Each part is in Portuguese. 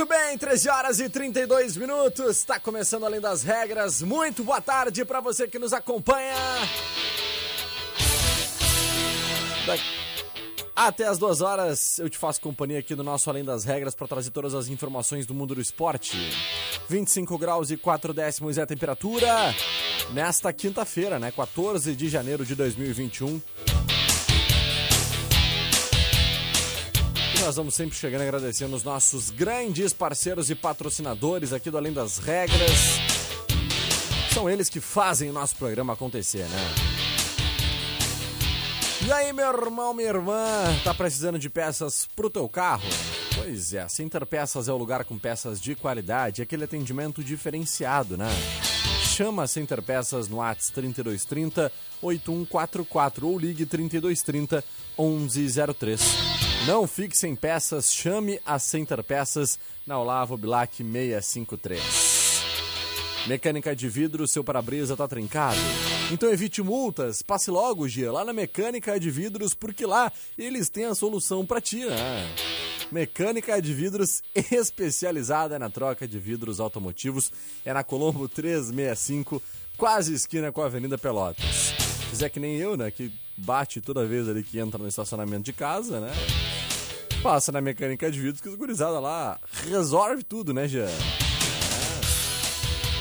Muito bem, 13 horas e 32 minutos. Está começando além das regras. Muito boa tarde para você que nos acompanha. Até as duas horas eu te faço companhia aqui do nosso Além das Regras para trazer todas as informações do mundo do esporte. 25 graus e 4 décimos é a temperatura nesta quinta-feira, né? 14 de janeiro de 2021. Nós vamos sempre chegando agradecendo os nossos grandes parceiros e patrocinadores aqui do Além das Regras. São eles que fazem o nosso programa acontecer, né? E aí, meu irmão, minha irmã, tá precisando de peças pro teu carro? Pois é, Center Peças é o lugar com peças de qualidade, aquele atendimento diferenciado, né? Chama a Center Peças no ATS 3230 8144 ou ligue 3230 1103. Não fique sem peças, chame a Center Peças na Olavo Bilac 653. Mecânica de vidro, seu para-brisa tá trincado? Então evite multas, passe logo, Gia, lá na Mecânica de Vidros, porque lá eles têm a solução para ti, né? Mecânica de vidros especializada na troca de vidros automotivos. É na Colombo 365, quase esquina com a Avenida Pelotas. Fizer que nem eu, né? Que bate toda vez ali que entra no estacionamento de casa, né? Passa na mecânica de vidros que os gurizada lá resolve tudo, né, Jean? É.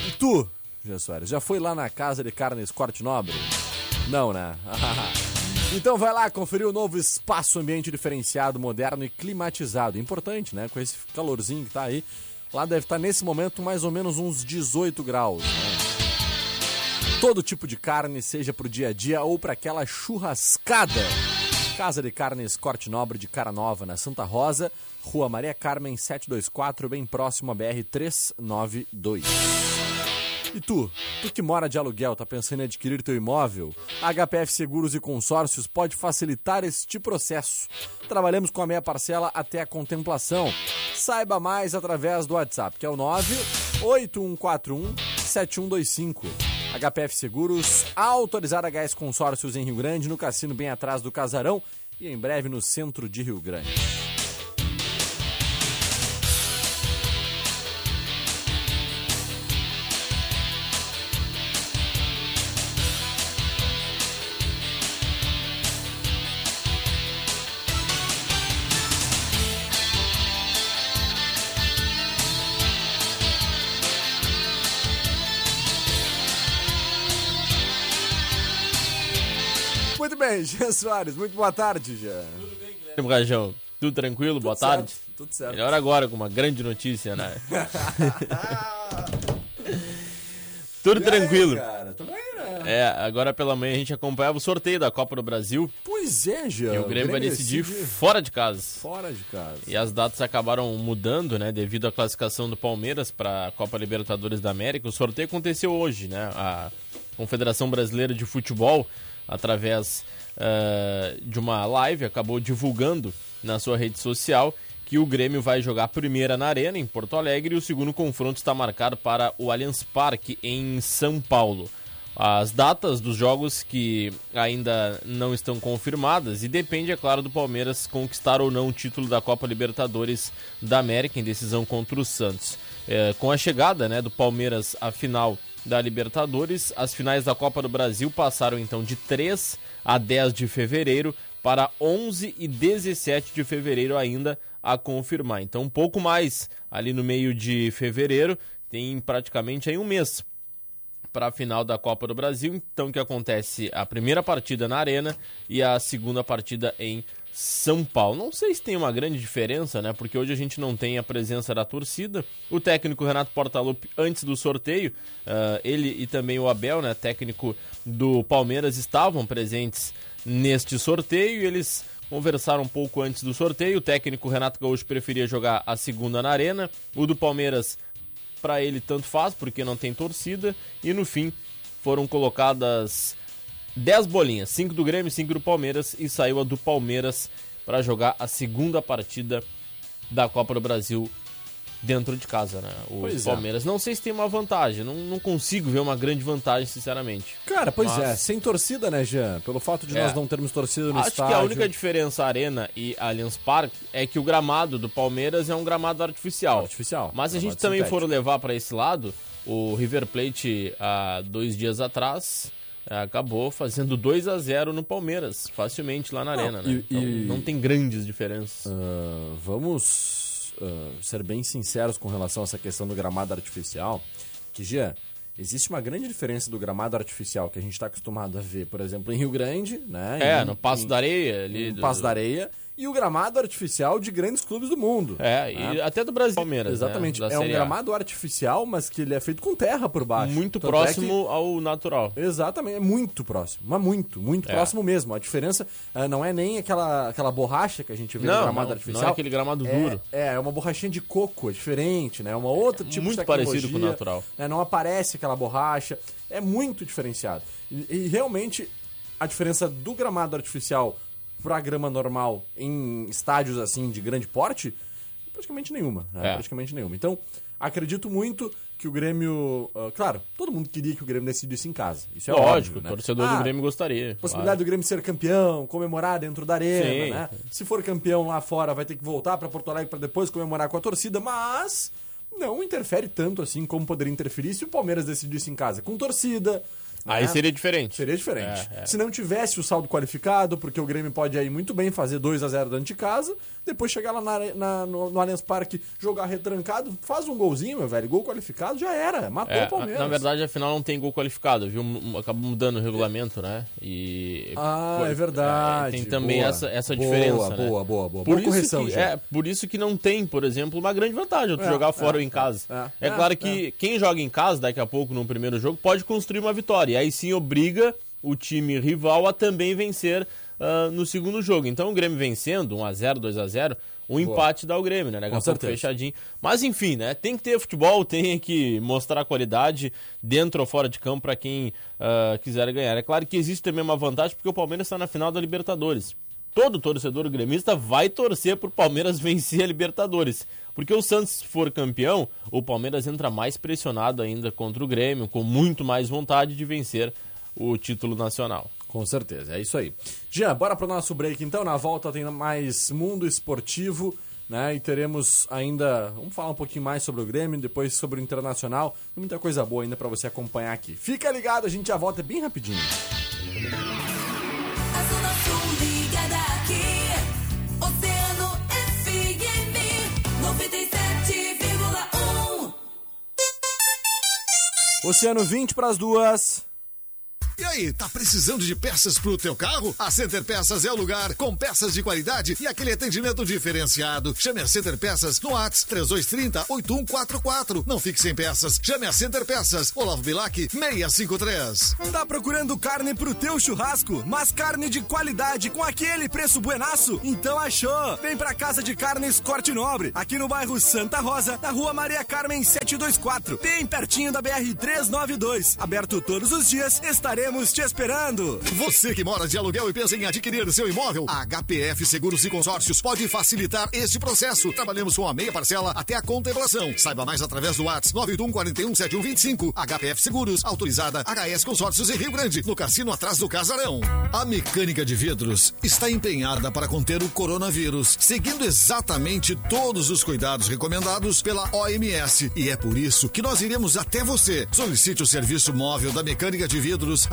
E tu, Jean Soares, já foi lá na casa de carnes Corte Nobre? Não, né? então vai lá conferir o novo espaço ambiente diferenciado, moderno e climatizado. Importante, né? Com esse calorzinho que tá aí. Lá deve estar nesse momento mais ou menos uns 18 graus. Né? Todo tipo de carne, seja pro dia a dia ou para aquela churrascada. Casa de Carnes Corte Nobre de Cara Nova, na Santa Rosa, Rua Maria Carmen 724, bem próximo à BR 392. E tu, tu que mora de aluguel, tá pensando em adquirir teu imóvel? A HPF Seguros e Consórcios pode facilitar este processo. Trabalhamos com a meia parcela até a contemplação. Saiba mais através do WhatsApp, que é o 98141 7125. HPF Seguros, autorizar HS Consórcios em Rio Grande, no cassino bem atrás do Casarão e em breve no centro de Rio Grande. Bem, Jean Soares, muito boa tarde, Jean. Tudo bem, Guilherme Rajão? Tudo tranquilo? Tudo boa certo, tarde? Tudo certo. Melhor agora com uma grande notícia, né? Tudo E aí, tranquilo. cara? Tudo bem, né? É, agora pela manhã a gente acompanhava o sorteio da Copa do Brasil Pois é, Jean. e o Grêmio vai decidir fora de casa. fora de casa. E as datas acabaram mudando, né, devido à classificação do Palmeiras para a Copa Libertadores da América. O sorteio aconteceu hoje, né? A Confederação Brasileira de Futebol, através eh, de uma live, acabou divulgando na sua rede social que o Grêmio vai jogar a primeira na Arena, em Porto Alegre, e o segundo confronto está marcado para o Allianz Parque, em São Paulo. as datas dos jogos que ainda não estão confirmadas e depende, é claro, do Palmeiras conquistar ou não o título da Copa Libertadores da América em decisão contra o Santos. É, com a chegada né, do Palmeiras à final da Libertadores, as finais da Copa do Brasil passaram então de 3 a 10 de fevereiro para 11 e 17 de fevereiro ainda a confirmar. Então, um pouco mais ali no meio de fevereiro, tem praticamente aí um mês para a final da Copa do Brasil. Então, que acontece a primeira partida na Arena e a segunda partida em São Paulo. Não sei se tem uma grande diferença, né? Porque hoje a gente não tem a presença da torcida. O técnico Renato Portaluppi, antes do sorteio, uh, ele e também o Abel, né? Técnico do Palmeiras, estavam presentes neste sorteio. Eles conversaram um pouco antes do sorteio. O técnico Renato Gaúcho preferia jogar a segunda na Arena. O do Palmeiras, para ele, tanto faz, porque não tem torcida. E no fim, foram colocadas 10 bolinhas: 5 do Grêmio, 5 do Palmeiras. E saiu a do Palmeiras para jogar a segunda partida da Copa do Brasil dentro de casa, né? O pois é. Palmeiras. É. Não sei se tem uma vantagem, não, não consigo ver uma grande vantagem, sinceramente. Cara, pois Mas... é, sem torcida, né, Jean? Pelo fato de é. nós não termos torcida no Acho estádio. Acho que a única diferença Arena e Allianz Parque é que o gramado do Palmeiras é um gramado artificial. Artificial. Mas se a gente também sintético. for levar para esse lado, o River Plate há dois dias atrás acabou fazendo 2 a 0 no Palmeiras, facilmente lá na não, Arena, né? E, então, e... não tem grandes diferenças. Uh, vamos uh, ser bem sinceros com relação a essa questão do gramado artificial, que, Jean, existe uma grande diferença do gramado artificial que a gente está acostumado a ver, por exemplo, em Rio Grande, né? É, em, no Passo em, da Areia. Ali no do... Passo da Areia e o gramado artificial de grandes clubes do mundo. É, né? e até do Brasil. Palmeiras. Exatamente. Né? É um gramado artificial, mas que ele é feito com terra por baixo. Muito Tanto próximo é que... ao natural. Exatamente, é muito próximo. Mas muito, muito é. próximo mesmo. A diferença uh, não é nem aquela, aquela borracha que a gente vê não, no gramado não, artificial. Não é aquele gramado é, duro. É, é uma borrachinha de coco, é diferente, né? É uma outra tipo muito de parecido com o natural. Né? Não aparece aquela borracha. É muito diferenciado. e, e realmente a diferença do gramado artificial pra grama normal em estádios assim de grande porte, praticamente nenhuma. Né? É. Praticamente nenhuma. Então, acredito muito que o Grêmio. Uh, claro, todo mundo queria que o Grêmio decidisse em casa. Isso é Lógico, óbvio, né? o torcedor ah, do Grêmio gostaria. Possibilidade claro. do Grêmio ser campeão, comemorar dentro da arena, Sim. né? Se for campeão lá fora, vai ter que voltar para Porto Alegre para depois comemorar com a torcida, mas não interfere tanto assim como poderia interferir se o Palmeiras decidisse em casa, com torcida, Aí né? seria diferente. Seria diferente. É, é. Se não tivesse o saldo qualificado, porque o Grêmio pode aí muito bem fazer 2 a 0 dentro de casa, depois chegar lá na, na, no, no Allianz Parque, jogar retrancado, faz um golzinho, meu velho, gol qualificado, já era, matou é, o Palmeiras. Na verdade, afinal, não tem gol qualificado, viu? Acabou mudando o regulamento, né? E ah, foi, é verdade. tem também boa, essa, essa boa, diferença, boa, né? Boa, boa, boa. Por boa correção, que, É, por isso que não tem, por exemplo, uma grande vantagem tu é, jogar fora ou em casa. É, é claro que quem joga em casa, daqui a pouco, no primeiro jogo, pode construir uma vitória. E aí sim obriga o time rival a também vencer uh, no segundo jogo. Então o Grêmio vencendo, 1x0, 2x0, o um empate dá o Grêmio, né? Daqui a pouco fechadinho. Mas enfim, né? Tem que ter futebol, tem que mostrar qualidade dentro ou fora de campo para quem uh, quiser ganhar. É claro que existe também uma vantagem porque o Palmeiras está na final da Libertadores. Todo torcedor gremista vai torcer pro Palmeiras vencer a Libertadores. Porque o Santos, se for campeão, o Palmeiras entra mais pressionado ainda contra o Grêmio, com muito mais vontade de vencer o título nacional. Com certeza, é isso aí. Jean, bora pro nosso break então. Na volta tem mais mundo esportivo, né? E teremos ainda. Vamos falar um pouquinho mais sobre o Grêmio, depois sobre o Internacional. Muita coisa boa ainda para você acompanhar aqui. Fica ligado, a gente já volta bem rapidinho. Oceano 20 para as duas. E aí, tá precisando de peças pro teu carro? A Center Peças é o lugar com peças de qualidade e aquele atendimento diferenciado. Chame a Center Peças no Whats 3230 8144. Não fique sem peças. Chame a Center Peças. Olavo Bilac 653. Tá procurando carne pro teu churrasco, mas carne de qualidade com aquele preço buenaço? Então achou. Vem pra Casa de Carnes Corte Nobre, aqui no bairro Santa Rosa, na Rua Maria Carmen 724, bem pertinho da BR 392. Aberto todos os dias, estaremos Estaremos te esperando. Você que mora de aluguel e pensa em adquirir seu imóvel, a HPF Seguros e Consórcios pode facilitar este processo. Trabalhamos com a meia parcela até a contemplação. Saiba mais através do WhatsApp 981 41 7125. HPF Seguros, autorizada HS Consórcios em Rio Grande, no cassino atrás do Casarão. A mecânica de vidros está empenhada para conter o coronavírus, seguindo exatamente todos os cuidados recomendados pela OMS. E é por isso que nós iremos até você. Solicite o serviço móvel da mecânica de vidros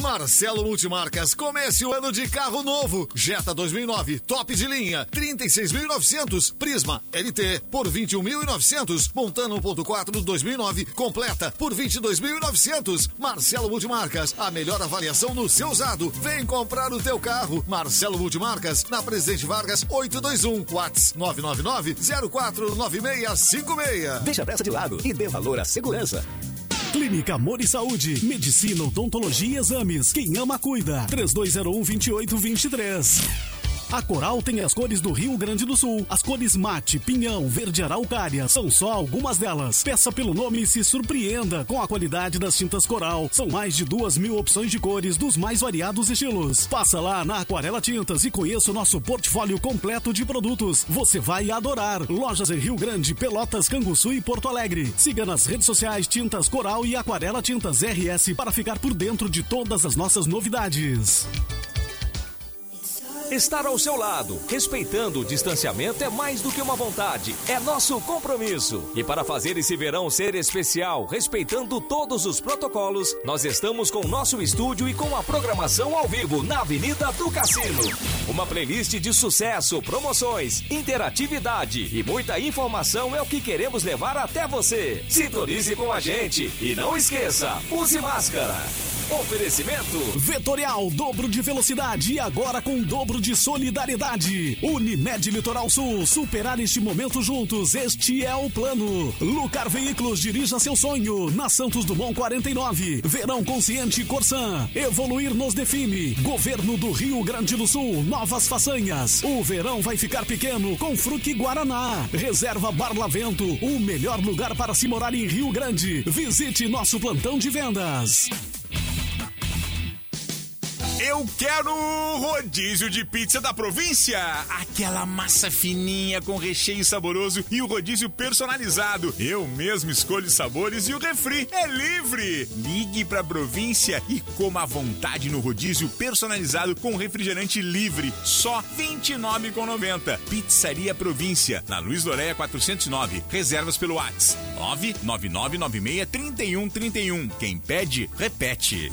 Marcelo Multimarcas, comece o ano de carro novo. Jetta 2009, top de linha, 36.900. Prisma LT por 21.900. Montana 1.4 2009, completa por 22.900. Marcelo Multimarcas, a melhor avaliação no seu usado. Vem comprar o teu carro. Marcelo Multimarcas, na Presidente Vargas 821, Whats 999 049656. Deixa a pressa de lado e dê valor à segurança. Clínica Amor e Saúde. Medicina, odontologia e exames. Quem ama, cuida. 3201-2823. A Coral tem as cores do Rio Grande do Sul. As cores mate, pinhão, verde araucária. São só algumas delas. Peça pelo nome e se surpreenda com a qualidade das tintas Coral. São mais de duas mil opções de cores dos mais variados estilos. Passa lá na Aquarela Tintas e conheça o nosso portfólio completo de produtos. Você vai adorar. Lojas em Rio Grande, Pelotas, Canguçu e Porto Alegre. Siga nas redes sociais Tintas Coral e Aquarela Tintas RS para ficar por dentro de todas as nossas novidades. Estar ao seu lado, respeitando o distanciamento, é mais do que uma vontade, é nosso compromisso. E para fazer esse verão ser especial, respeitando todos os protocolos, nós estamos com nosso estúdio e com a programação ao vivo na Avenida do Cassino. Uma playlist de sucesso, promoções, interatividade e muita informação é o que queremos levar até você. Sintonize com a gente e não esqueça, use máscara. Oferecimento Vetorial, dobro de velocidade e agora com dobro de solidariedade. Unimed Litoral Sul, superar este momento juntos, este é o plano. Lucar Veículos, dirija seu sonho, na Santos Dumont 49. Verão Consciente Corsan, evoluir nos define. Governo do Rio Grande do Sul, novas façanhas. O verão vai ficar pequeno com Fruque Guaraná. Reserva Barlavento, o melhor lugar para se morar em Rio Grande. Visite nosso plantão de vendas. Eu quero rodízio de pizza da província. Aquela massa fininha com recheio saboroso e o rodízio personalizado. Eu mesmo escolho sabores e o refri é livre. Ligue pra província e coma à vontade no rodízio personalizado com refrigerante livre. Só R$ 29,90. Pizzaria Província, na Luiz Doréia 409. Reservas pelo WhatsApp 999963131. Quem pede, repete.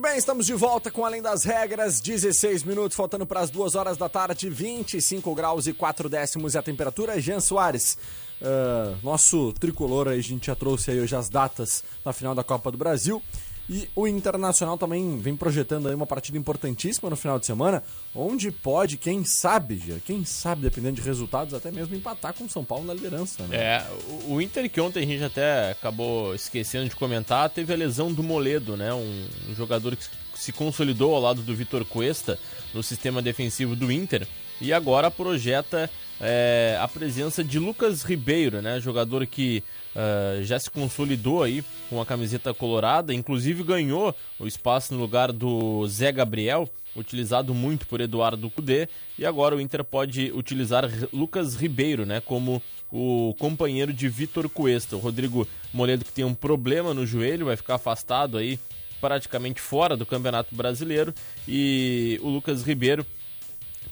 Muito bem, estamos de volta com Além das Regras, 16 minutos, faltando para as 2 horas da tarde, 25 graus e 4 décimos e a temperatura. Jean Soares, ah, nosso tricolor, a gente já trouxe aí hoje as datas da final da Copa do Brasil. E o Internacional também vem projetando aí uma partida importantíssima no final de semana, onde pode, quem sabe, Jean, quem sabe, dependendo de resultados, até mesmo empatar com o São Paulo na liderança. Né? É, o Inter que ontem a gente até acabou esquecendo de comentar, teve a lesão do Moledo, né? Um, um jogador que se consolidou ao lado do Vitor Cuesta no sistema defensivo do Inter e agora projeta é, a presença de Lucas Ribeiro, né? Jogador que ah, já se consolidou aí com a camiseta colorada, inclusive ganhou o espaço no lugar do Zé Gabriel, utilizado muito por Eduardo Cudê, e agora o Inter pode utilizar Lucas Ribeiro, né, como o companheiro de Vitor Cuesta. O Rodrigo Moledo que tem um problema no joelho, vai ficar afastado aí praticamente fora do Campeonato Brasileiro e o Lucas Ribeiro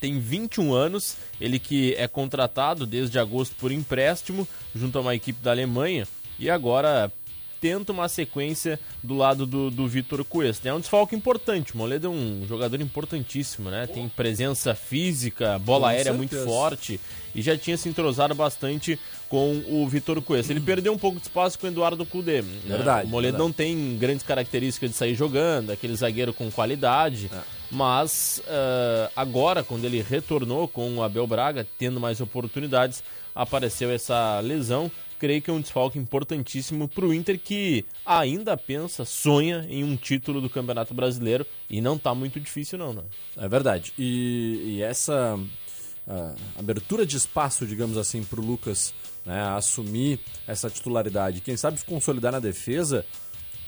tem 21 anos, ele que é contratado desde agosto por empréstimo junto a uma equipe da Alemanha e agora tenta uma sequência do lado do, do Vitor Cuesta. É um desfalque importante. O Moledo é um jogador importantíssimo, né? Tem presença física, bola aérea muito certeza. forte e já tinha se entrosado bastante com o Vitor Cuesta. Ele perdeu um pouco de espaço com o Eduardo Cudê. né? Verdade, O Moledo verdade. não tem grandes características de sair jogando, aquele zagueiro com qualidade. É. Mas ah, agora, quando ele retornou com o Abel Braga, tendo mais oportunidades, apareceu essa lesão. Creio que é um desfalque importantíssimo para o Inter que ainda pensa, sonha em um título do Campeonato Brasileiro e não tá muito difícil não, né? É verdade. E, e essa ah, abertura de espaço, digamos assim, para o Lucas né, assumir essa titularidade, quem sabe se consolidar na defesa,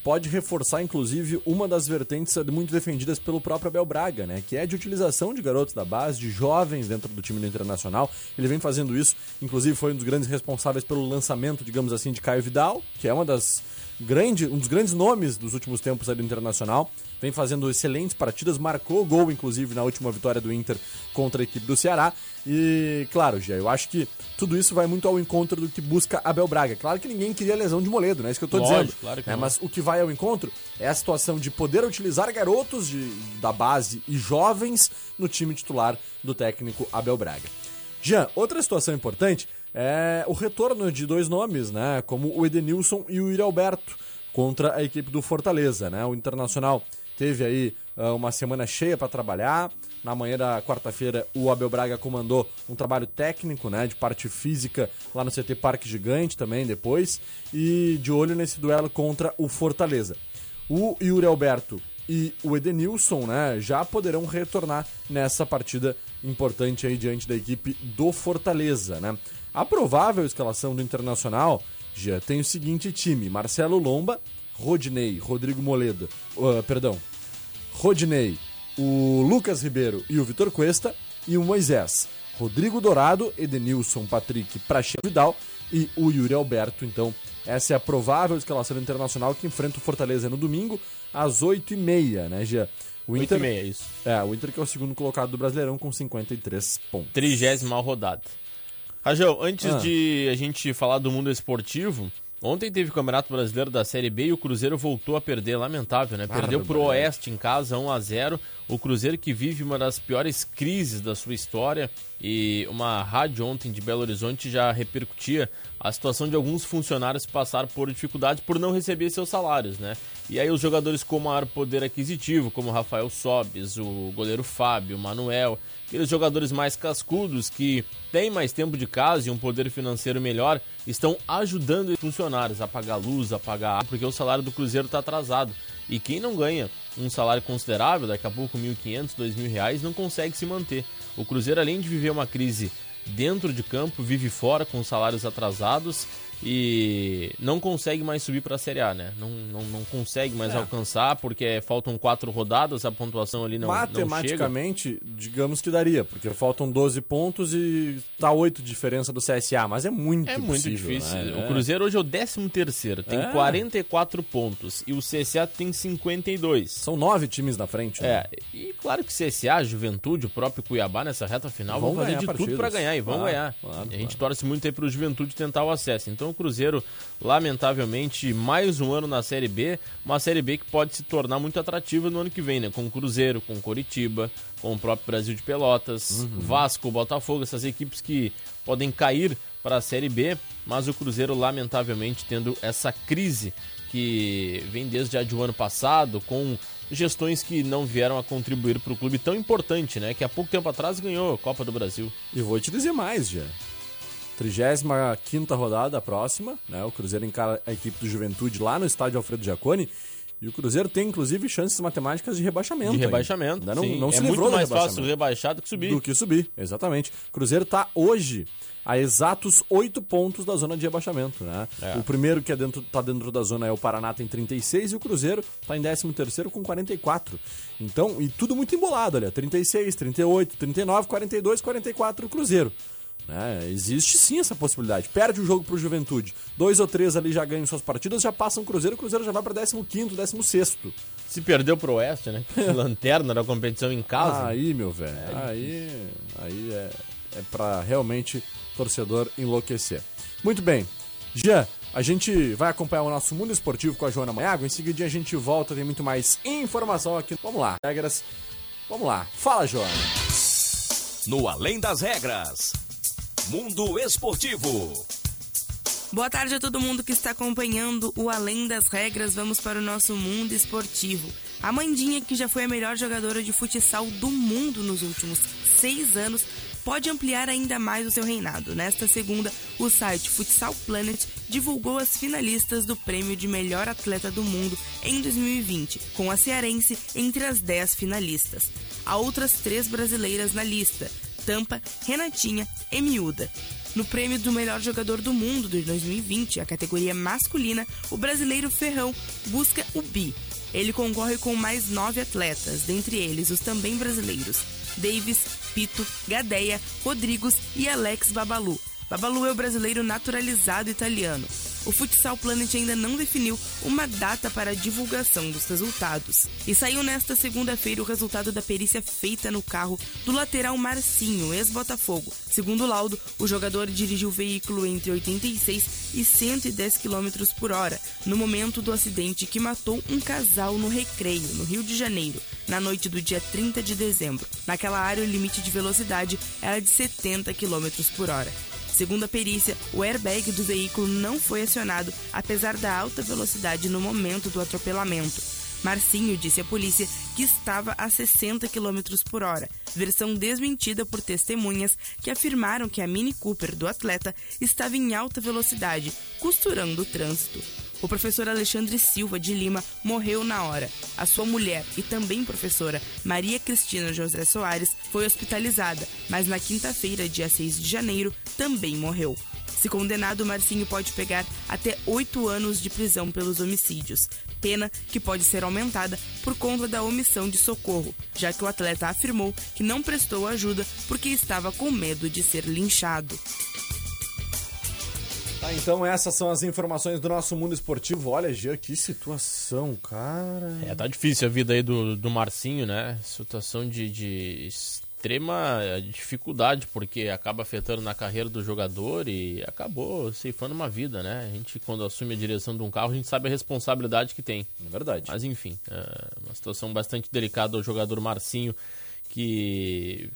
pode reforçar, inclusive, uma das vertentes muito defendidas pelo próprio Abel Braga, né? Que é de utilização de garotos da base, de jovens dentro do time do Internacional. Ele vem fazendo isso, inclusive foi um dos grandes responsáveis pelo lançamento, digamos assim, de Caio Vidal, que é uma das grande, um dos grandes nomes dos últimos tempos ali do Internacional. Vem fazendo excelentes partidas, marcou gol, inclusive, na última vitória do Inter contra a equipe do Ceará. E, claro, Gê, eu acho que tudo isso vai muito ao encontro do que busca Abel Braga. Claro que ninguém queria lesão de Moledo, né? Isso que eu tô Lógico, dizendo. claro que É, mas o que vai ao encontro é a situação de poder utilizar garotos de- da base e jovens no time titular do técnico Abel Braga. Jean, outra situação importante é o retorno de dois nomes, né? Como o Edenilson e o Yuri Alberto contra a equipe do Fortaleza, né? O Internacional teve aí ah, uma semana cheia para trabalhar. Na manhã da quarta-feira, o Abel Braga comandou um trabalho técnico, né, de parte física lá no CT Parque Gigante também depois e de olho nesse duelo contra o Fortaleza. O Yuri Alberto e o Edenilson, né, já poderão retornar nessa partida importante aí diante da equipe do Fortaleza, né? A provável escalação do Internacional já tem o seguinte time: Marcelo Lomba, Rodinei, Rodrigo Moledo, ah, perdão, Rodinei, o Lucas Ribeiro e o Vitor Cuesta e o Moisés. Rodrigo Dourado, Edenilson, Patrick, Praxedo Vidal e o Yuri Alberto. Então, essa é a provável escalação internacional que enfrenta o Fortaleza no domingo às 8h30, né, Gia? O 8 e meia, isso. É, o Inter que é o segundo colocado do Brasileirão com 53 pontos. Trigésima rodada. Rajão, antes Ah. de a gente falar do mundo esportivo, ontem teve o Campeonato Brasileiro da Série B e o Cruzeiro voltou a perder, lamentável, né? Perdeu pro Barbaridade. Oeste em casa, 1 a 0 O Cruzeiro que vive uma das piores crises da sua história e uma rádio ontem de Belo Horizonte já repercutia a situação de alguns funcionários que passaram por dificuldades por não receber seus salários, né? E aí os jogadores com maior poder aquisitivo, como Rafael Sobes, o goleiro Fábio, o Manuel, aqueles jogadores mais cascudos que têm mais tempo de casa e um poder financeiro melhor, estão ajudando os funcionários a pagar luz, a pagar água, porque o salário do Cruzeiro está atrasado. E quem não ganha um salário considerável, daqui a pouco 1.500, 2.000 reais, não consegue se manter. O Cruzeiro, além de viver uma crise dentro de campo, vive fora com salários atrasados e não consegue mais subir para a Série A, né? Não, não, não consegue mais alcançar porque faltam quatro rodadas, a pontuação ali não, não chega. Matematicamente, digamos que daria, porque faltam 12 pontos e tá 8 de diferença do CSA, mas é muito É muito difícil. né? O Cruzeiro hoje é o 13 terceiro, tem É. 44 pontos e o CSA tem 52. São nove times na frente. né? É, e claro que CSA, Juventude, o próprio Cuiabá nessa reta final vão, Vão fazer de tudo partidas. para ganhar e vão Claro, ganhar. claro, a gente claro. torce muito aí pro Juventude tentar o acesso. Então o Cruzeiro, lamentavelmente, mais um ano na Série B, uma Série B que pode se tornar muito atrativa no ano que vem, né? Com o Cruzeiro, com o Coritiba, com o próprio Brasil de Pelotas, Uhum. Vasco, Botafogo, essas equipes que podem cair para a Série B, mas o Cruzeiro, lamentavelmente, tendo essa crise que vem desde já de um ano passado, com gestões que não vieram a contribuir para o clube tão importante, né? Que há pouco tempo atrás ganhou a Copa do Brasil. E vou te dizer mais, já. 35 rodada próxima, né? O Cruzeiro encara a equipe do Juventude lá no estádio Alfredo Giacone. E o Cruzeiro tem, inclusive, chances matemáticas de rebaixamento. De rebaixamento. Ainda não, sim. não é se muito livrou do mais fácil rebaixar do que subir. Do que subir, exatamente. O Cruzeiro tá hoje a exatos 8 pontos da zona de rebaixamento, né? É. O primeiro que é dentro, tá dentro da zona é o Paraná, tem 36, e o Cruzeiro tá em 13º com 44. Então, e tudo muito embolado, olha, 36, 38, 39, 42, 44 o Cruzeiro. Né? Existe sim essa possibilidade. Perde o jogo pro Juventude. Dois ou três ali já ganham suas partidas, já passam o Cruzeiro, o Cruzeiro já vai pra 15º, 16º. Se perdeu pro Oeste, né? Lanterna da competição em casa. Aí, meu velho, aí, aí é, é pra realmente torcedor enlouquecer. Muito bem. Jean, A gente vai acompanhar o nosso mundo esportivo com a Joana Maiago. Em seguida a gente volta, tem muito mais informação aqui. Vamos lá, regras. Vamos lá. Fala, Joana. No Além das Regras. Mundo Esportivo. Boa tarde a todo mundo que está acompanhando o Além das Regras. Vamos para o nosso mundo esportivo. A Mandinha, que já foi a melhor jogadora de futsal do mundo nos últimos seis anos, pode ampliar ainda mais o seu reinado. Nesta segunda, o site Futsal Planet divulgou as finalistas do prêmio de melhor atleta do mundo em 2020, com a cearense entre as 10 finalistas. Há outras três brasileiras na lista: Tampa, Renatinha e Miúda. No prêmio do melhor jogador do mundo de 2020, a categoria masculina, o brasileiro Ferrão busca o bi. Ele concorre com mais nove atletas, dentre eles os também brasileiros Davis, Pito, Gadeia, Rodrigos e Alex Babalu. Babalu é o brasileiro naturalizado italiano. O Futsal Planet ainda não definiu uma data para a divulgação dos resultados. E saiu nesta segunda-feira o resultado da perícia feita no carro do lateral Marcinho, ex-Botafogo. Segundo o laudo, o jogador dirigiu o veículo entre 86 e 110 km por hora, no momento do acidente que matou um casal no Recreio, no Rio de Janeiro, na noite do dia 30 de dezembro. Naquela área, o limite de velocidade era de 70 km por hora. Segundo a perícia, o airbag do veículo não foi acionado, apesar da alta velocidade no momento do atropelamento. Marcinho disse à polícia que estava a 60 km por hora, versão desmentida por testemunhas que afirmaram que a Mini Cooper do atleta estava em alta velocidade, costurando o trânsito. O professor Alexandre Silva de Lima morreu na hora. A sua mulher e também professora Maria Cristina José Soares foi hospitalizada, mas na quinta-feira, dia 6 de janeiro, também morreu. Se condenado, Marcinho pode pegar até oito anos de prisão pelos homicídios, pena que pode ser aumentada por conta da omissão de socorro, já que o atleta afirmou que não prestou ajuda porque estava com medo de ser linchado. Tá, então essas são as informações do nosso mundo esportivo. Olha, Jean, que situação, cara. É, tá difícil a vida aí do, do Marcinho, né? Situação de, de extrema dificuldade, porque acaba afetando na carreira do jogador e acabou ceifando uma vida, né? A gente, quando assume a direção de um carro, a gente sabe a responsabilidade que tem. É verdade. Mas enfim, é uma situação bastante delicada do jogador Marcinho, que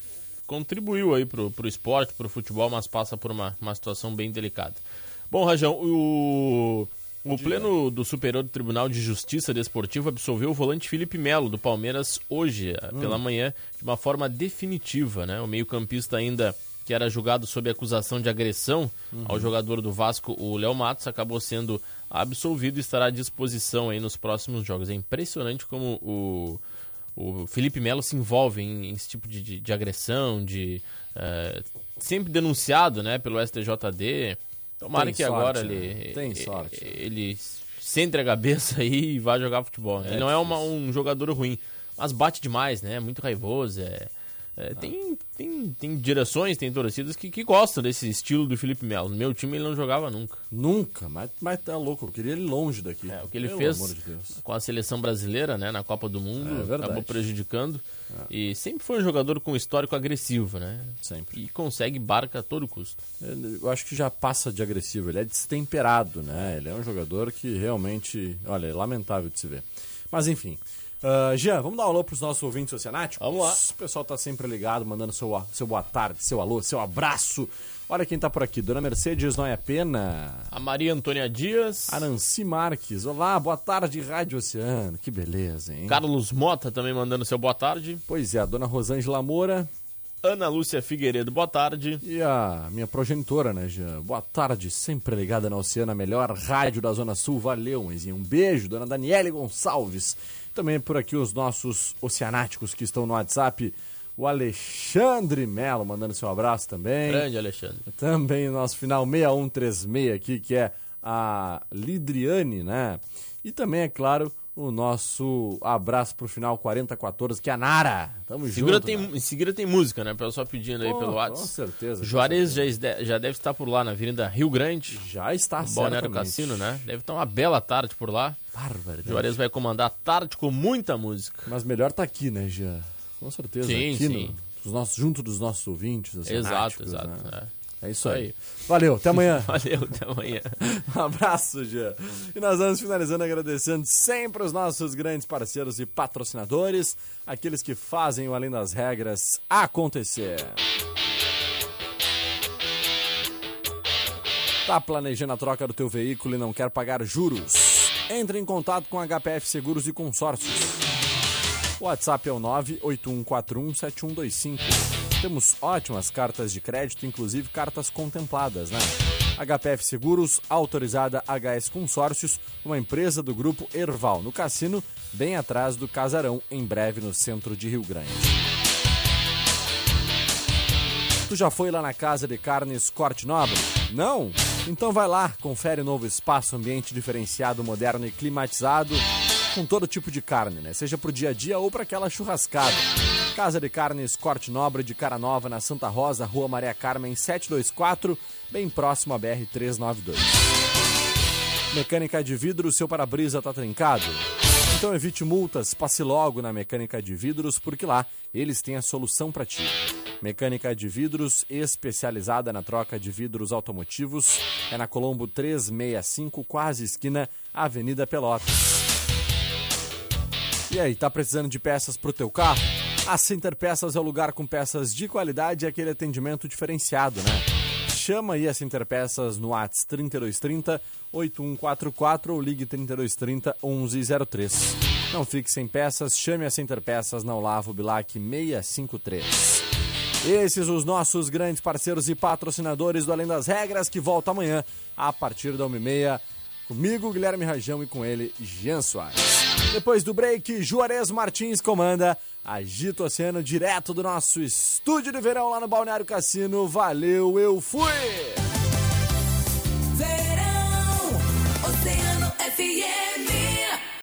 contribuiu aí pro, pro esporte, pro futebol, mas passa por uma, uma situação bem delicada. Bom, Rajão, o, o Pleno do Superior Tribunal de Justiça Desportiva absolveu o volante Felipe Melo, do Palmeiras, hoje, pela manhã, de uma forma definitiva. Né? O meio-campista ainda que era julgado sob acusação de agressão ao jogador do Vasco, o Léo Matos, acabou sendo absolvido e estará à disposição aí nos próximos jogos. É impressionante como o, o Felipe Melo se envolve em, em esse tipo de, de, de agressão, de eh, sempre denunciado né, pelo STJD. Tomara Tem que sorte, agora né? ele, Tem sorte. ele centre a cabeça aí e vá jogar futebol. né? É ele não é uma- um jogador ruim, mas bate demais, né? Muito raivoso. É, Ah. é, tem, tem, tem direções, tem torcidas que, que gostam desse estilo do Felipe Melo. No meu time ele não jogava nunca. Nunca, mas, mas tá louco. Eu queria ele longe daqui. É, o que ele Pelo fez de com a seleção brasileira, né, na Copa do Mundo, É verdade. acabou prejudicando. E sempre foi um jogador com histórico agressivo, né? Sempre. E consegue barca a todo custo. Eu acho que já passa de agressivo. Ele é destemperado, né? Ele é um jogador que realmente, olha, é lamentável de se ver. Mas enfim. Ah, Jean, vamos dar um alô pros nossos ouvintes oceanáticos? Vamos lá. O pessoal tá sempre ligado, mandando seu, a- seu boa tarde, seu alô, seu abraço. Olha quem tá por aqui. Dona Mercedes Noia Pena. A Maria Antônia Dias, Aranci Marques. Olá, boa tarde, Rádio Oceano. Que beleza, hein? Carlos Mota também mandando seu boa tarde. Pois é, a dona Rosângela Moura Ana Lúcia Figueiredo, boa tarde. e a minha progenitora, né, Jean? Boa tarde, sempre ligada na Oceana, melhor rádio da Zona Sul. Valeu, mãezinha. Um beijo, dona Daniele Gonçalves. Também por aqui os nossos oceanáticos que estão no WhatsApp. O Alexandre Melo mandando seu abraço também. Grande Alexandre. Também o nosso final 6136 aqui, que é a Lidriane, né? E também, é claro, o nosso abraço pro final 4014, que é a Nara. Tamo Em junto. tem, Nara. em seguida tem música, né? O pessoal pedindo aí Pô, pelo Com WhatsApp. certeza. com Juarez certeza. já, esde- já deve estar por lá na Avenida Rio Grande. Já está Balneário. Cassino, né? Deve estar uma bela tarde por lá. Barbaridade. Juarez vai comandar a tarde com muita música. Mas melhor tá aqui, né, Jean? Com certeza. Sim, aqui sim. No, dos nossos, junto dos nossos ouvintes. Exato, exato. né? é. É isso aí. Aí. Valeu, até amanhã. Valeu, até amanhã. Um abraço, Jean. E nós vamos finalizando agradecendo sempre os nossos grandes parceiros e patrocinadores, aqueles que fazem o Além das Regras acontecer. Tá planejando a troca do teu veículo e não quer pagar juros? Entre em contato com HPF Seguros e Consórcios. O WhatsApp é o 981417125. Temos ótimas cartas de crédito, inclusive cartas contempladas, né? HPF Seguros, autorizada HS Consórcios, uma empresa do grupo Erval, no Cassino, bem atrás do Casarão, em breve no centro de Rio Grande. Tu já foi lá na Casa de Carnes Corte Nobre? Não? Então vai lá, confere o novo espaço, ambiente diferenciado, moderno e climatizado, com todo tipo de carne, né? Seja pro dia a dia ou para aquela churrascada. Casa de Carnes Corte Nobre de Cara Nova, na Santa Rosa, Rua Maria Carmen 724, bem próximo à BR 392. Mecânica de vidro, seu para-brisa tá trincado? Então evite multas, passe logo na Mecânica de Vidros, porque lá eles têm a solução para ti. Mecânica de Vidros, especializada na troca de vidros automotivos, é na Colombo 365, quase esquina, Avenida Pelotas. E aí, tá precisando de peças pro teu carro? A Center Peças é o lugar com peças de qualidade e aquele atendimento diferenciado, né? Chama aí a Center Peças no Whats 3230 8144 ou ligue 3230 1103. Não fique sem peças, chame a Center Peças na Olavo Bilac 653. Esses os nossos grandes parceiros e patrocinadores do Além das Regras, que volta amanhã a partir da 1h30 comigo, Guilherme Rajão, e com ele, Jean Soares. Depois do break, Juarez Martins comanda Agita o Oceano direto do nosso estúdio de verão lá no Balneário Cassino. Valeu, eu fui!